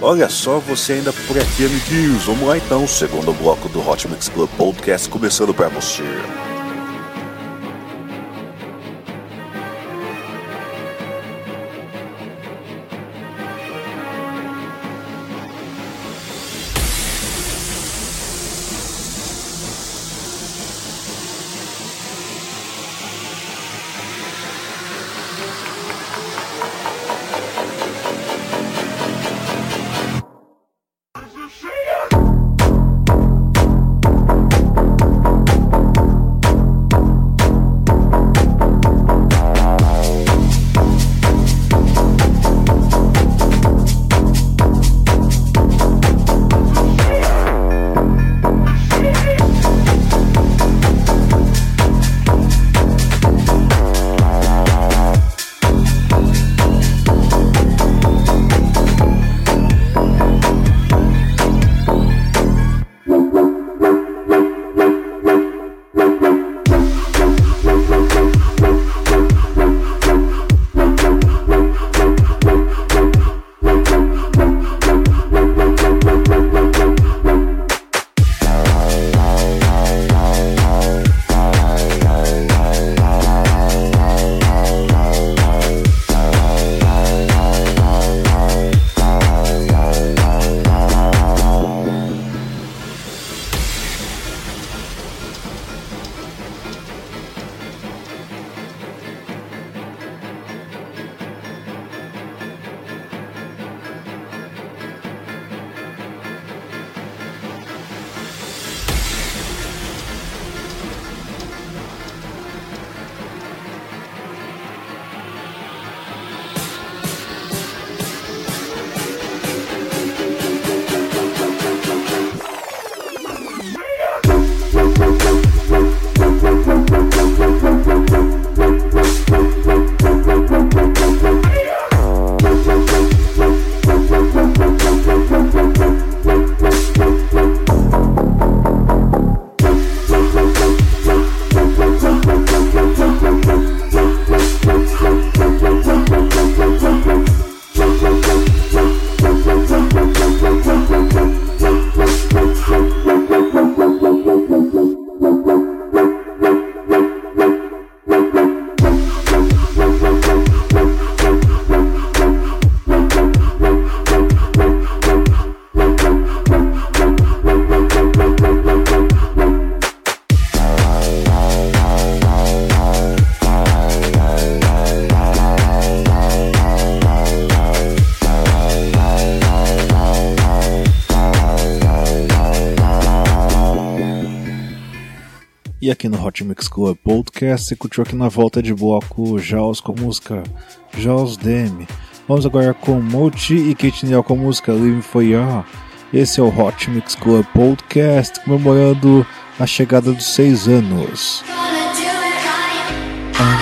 Olha só, você ainda por aqui, amiguinhos. Vamos lá então, segundo bloco do Hot Mix Club Podcast começando para você. aqui no Hot Mix Club Podcast. e curtiu aqui na volta de bloco Jaws com a música Jaws DM. Vamos agora com Moti e Kate Neal com a música Living for Ya. Esse é o Hot Mix Club Podcast comemorando a chegada dos seis anos. I'm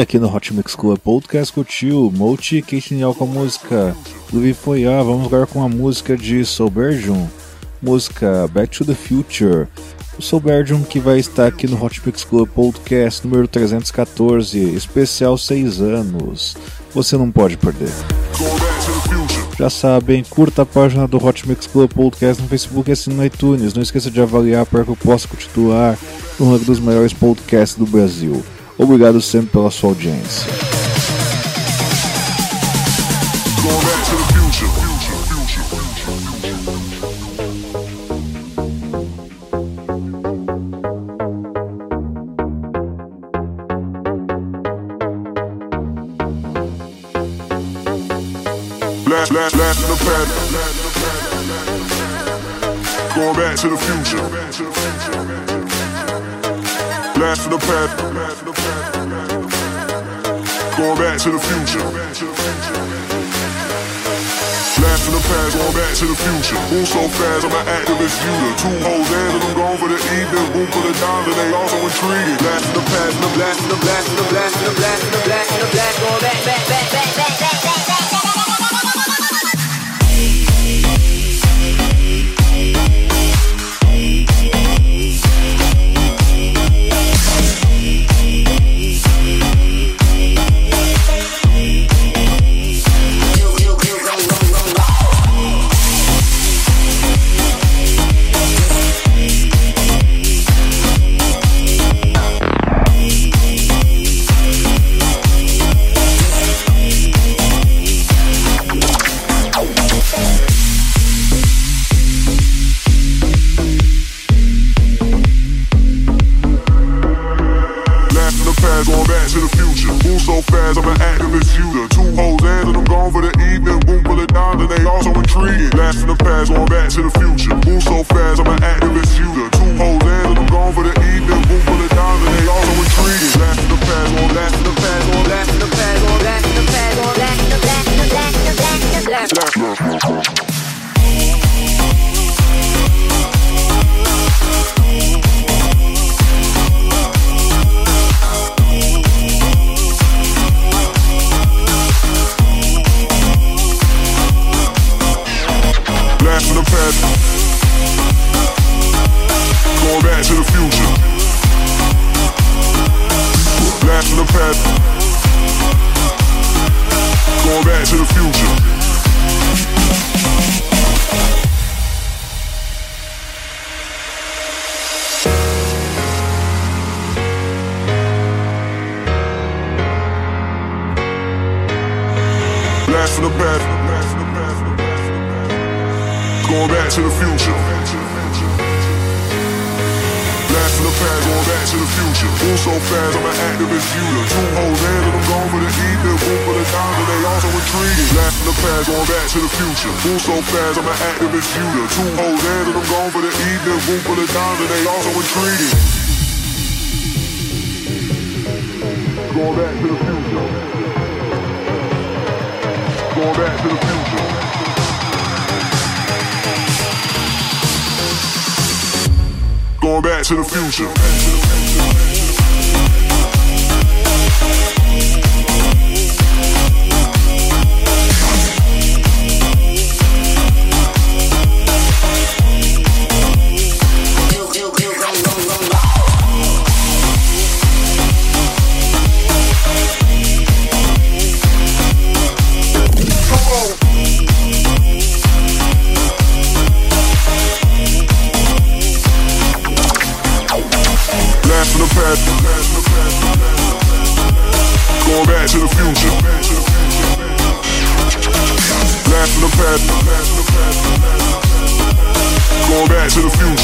aqui no Hot Mix Club Podcast curtiu multi e Kate com a música Louis Foyá. Ah, vamos agora com a música de Soberjum, música Back to the Future. O Soberjum que vai estar aqui no Hot Mix Club Podcast número 314, especial 6 anos. Você não pode perder. Já sabem, curta a página do Hot Mix Club Podcast no Facebook e assine no iTunes. Não esqueça de avaliar para que eu possa continuar no ranking dos maiores podcasts do Brasil. Obrigado sempre pela sua audiência. Going back to the future. Blast in the past, going back to the future. Move so fast, I'm an activist shooter. Two hoes and I'm going for the evening. Boom for the and they also intrigued. Blast the past, the blast, the blast, the blast, the blast, the blast, the blast, going back. ass of an activist shooter. Two hoes ass and I'm gone for the evening. Boom, pull it down, and they also intrigued. Last in the past, going back to the future. Move so fast, I'm an activist shooter. Two hoes ass and I'm gone for the evening. Boom, pull it down, and they also intrigued. Last in the past, going back in the past, going back in the past, going back in the past, going back in the past, last in the past, last in the past, last in the past. the past, going back to the future. Move so fast, I'm an activist shooter. Two old hands and I'm gone for the evening. Room full of dimes and they so intriguing. Going back to the future. Going back to the future. Going back to the future. back. back to the future.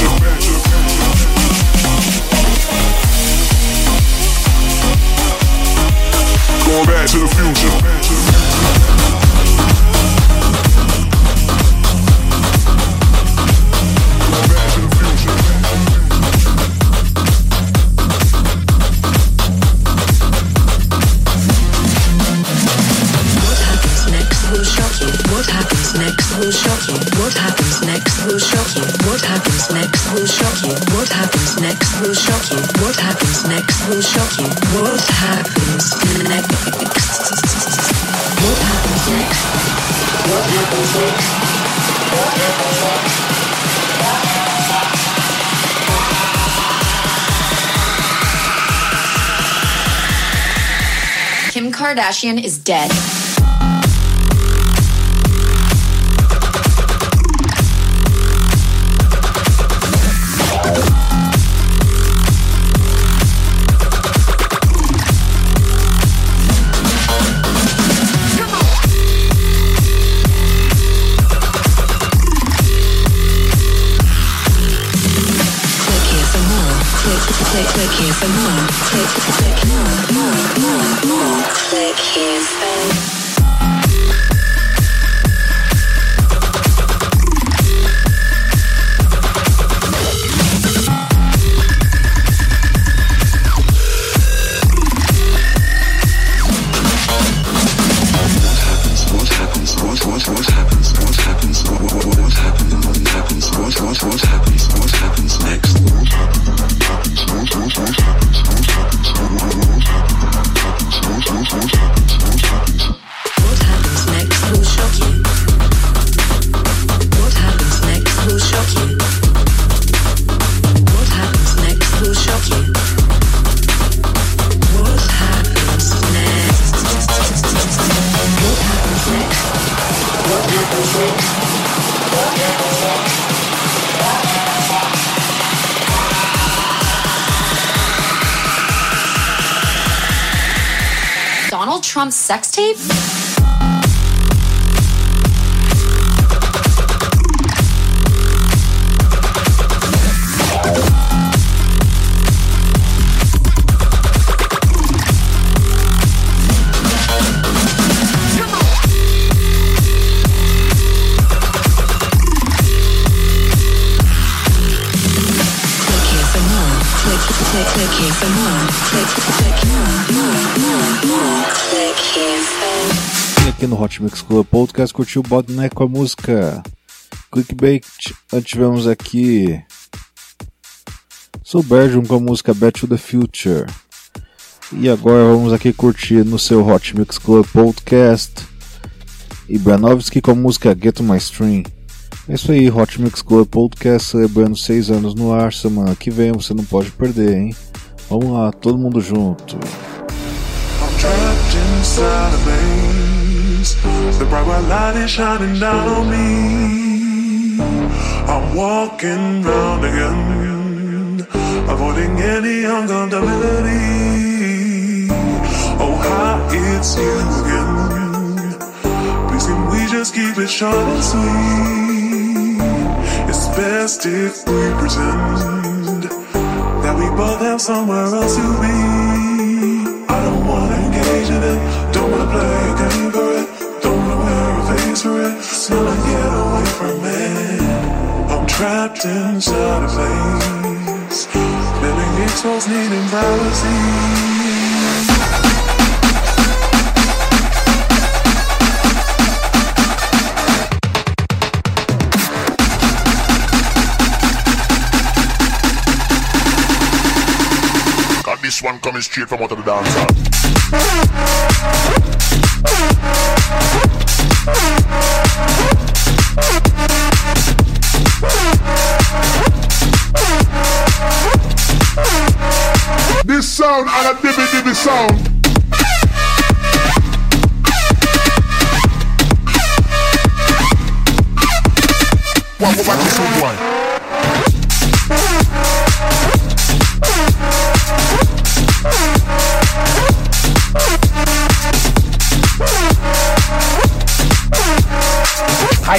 Kardashian is dead. sex tape? click, for more. Click, click more, more, more, more. Click here for. Aqui no Hot Mix Club Podcast curtiu o Bodneck com a música Clickbait. Antivemos tivemos aqui Sou Bergium com a música Back to the Future. E agora vamos aqui curtir no seu Hot Mix Club Podcast Ibranovski com a música Get My Stream. É isso aí, Hot Mix Club Podcast celebrando 6 anos no ar. Semana que vem você não pode perder, hein? Vamos lá, todo mundo junto. avoiding any uncomfortability. Oh, hi, it's you again. Please, can we just keep it short and sweet? best if we pretend that we both have somewhere else to be. I don't wanna engage in it, don't wanna play a game for it, don't wanna wear a face for it. So I get away from it. I'm trapped inside a place, living exposed, needing privacy. sound coming straight from out of the dancer. This sound and a dibby dibby sound. What, what, this one?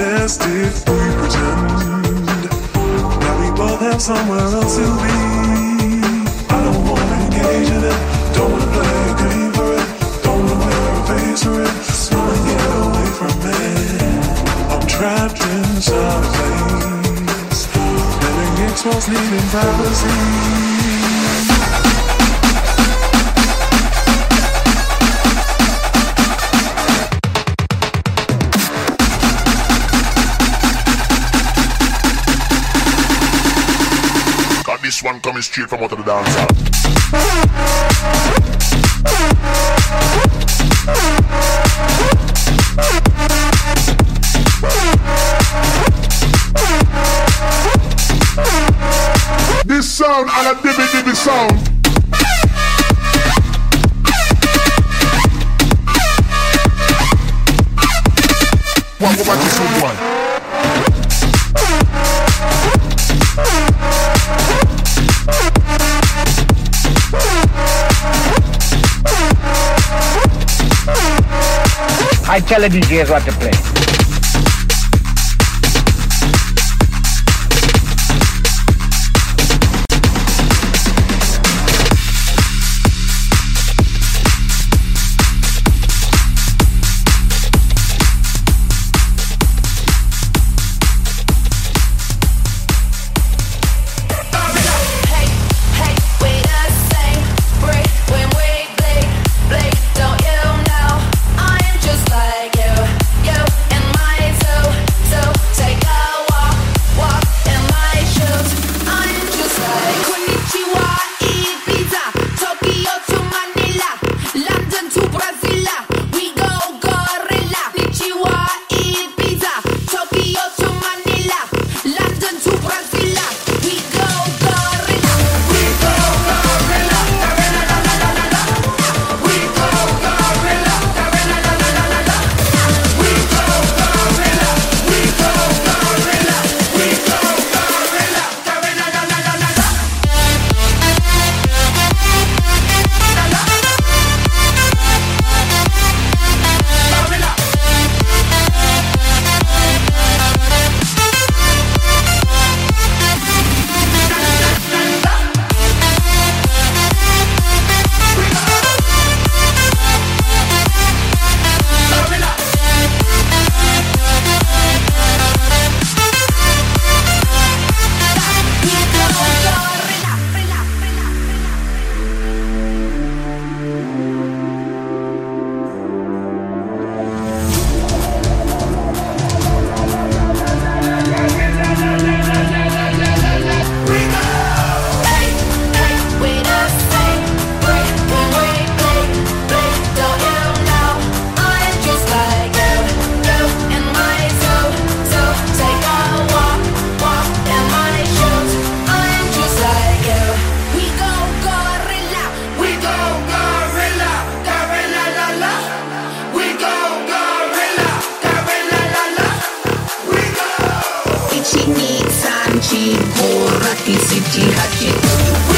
best if we pretend. Now we both have somewhere else to be. I don't wanna engage in it. Don't wanna play a game for it. Don't wanna wear a face for it. So I get away from it. I'm trapped inside a place. Living exposed, needing privacy. me straight from out of the dance This sound and a dibby dibby sound. What, tell the DJs what to play. touch you.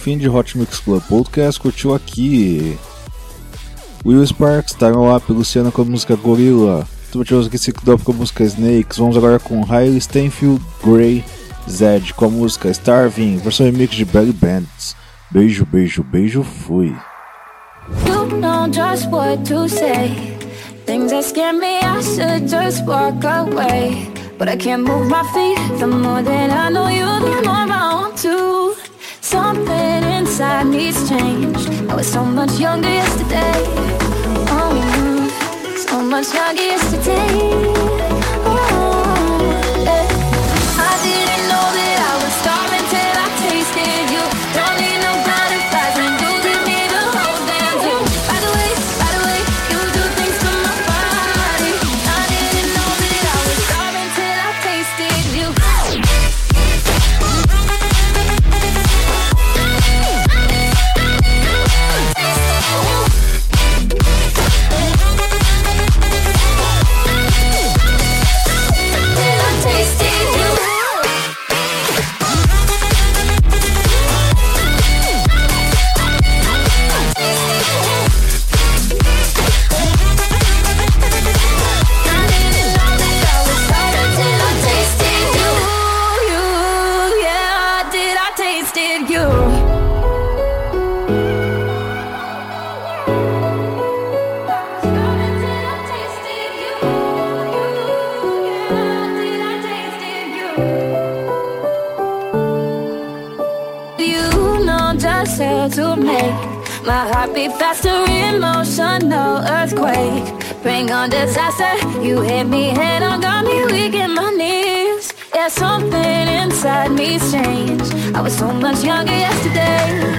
fim de Hot Mix Club Podcast. Curtiu aqui Will Sparks, Taron tá Up, Luciana com a música Gorilla, Tivemos aqui Ciclop com a música Snakes. Vamos agora com Riley Stenfield, Grey Zed com a música Starving, versão remix de Belly Bands. Beijo, beijo, beijo, fui. Don't know just what to say. Things that scare me, I should just walk away. But I can't move my feet. The more that I know you, the more I want to. Something inside needs changed. I was so much younger yesterday. Oh, so much younger yesterday. on disaster. You hit me head on, got me weak in my knees. Yeah, something inside me's changed. I was so much younger yesterday.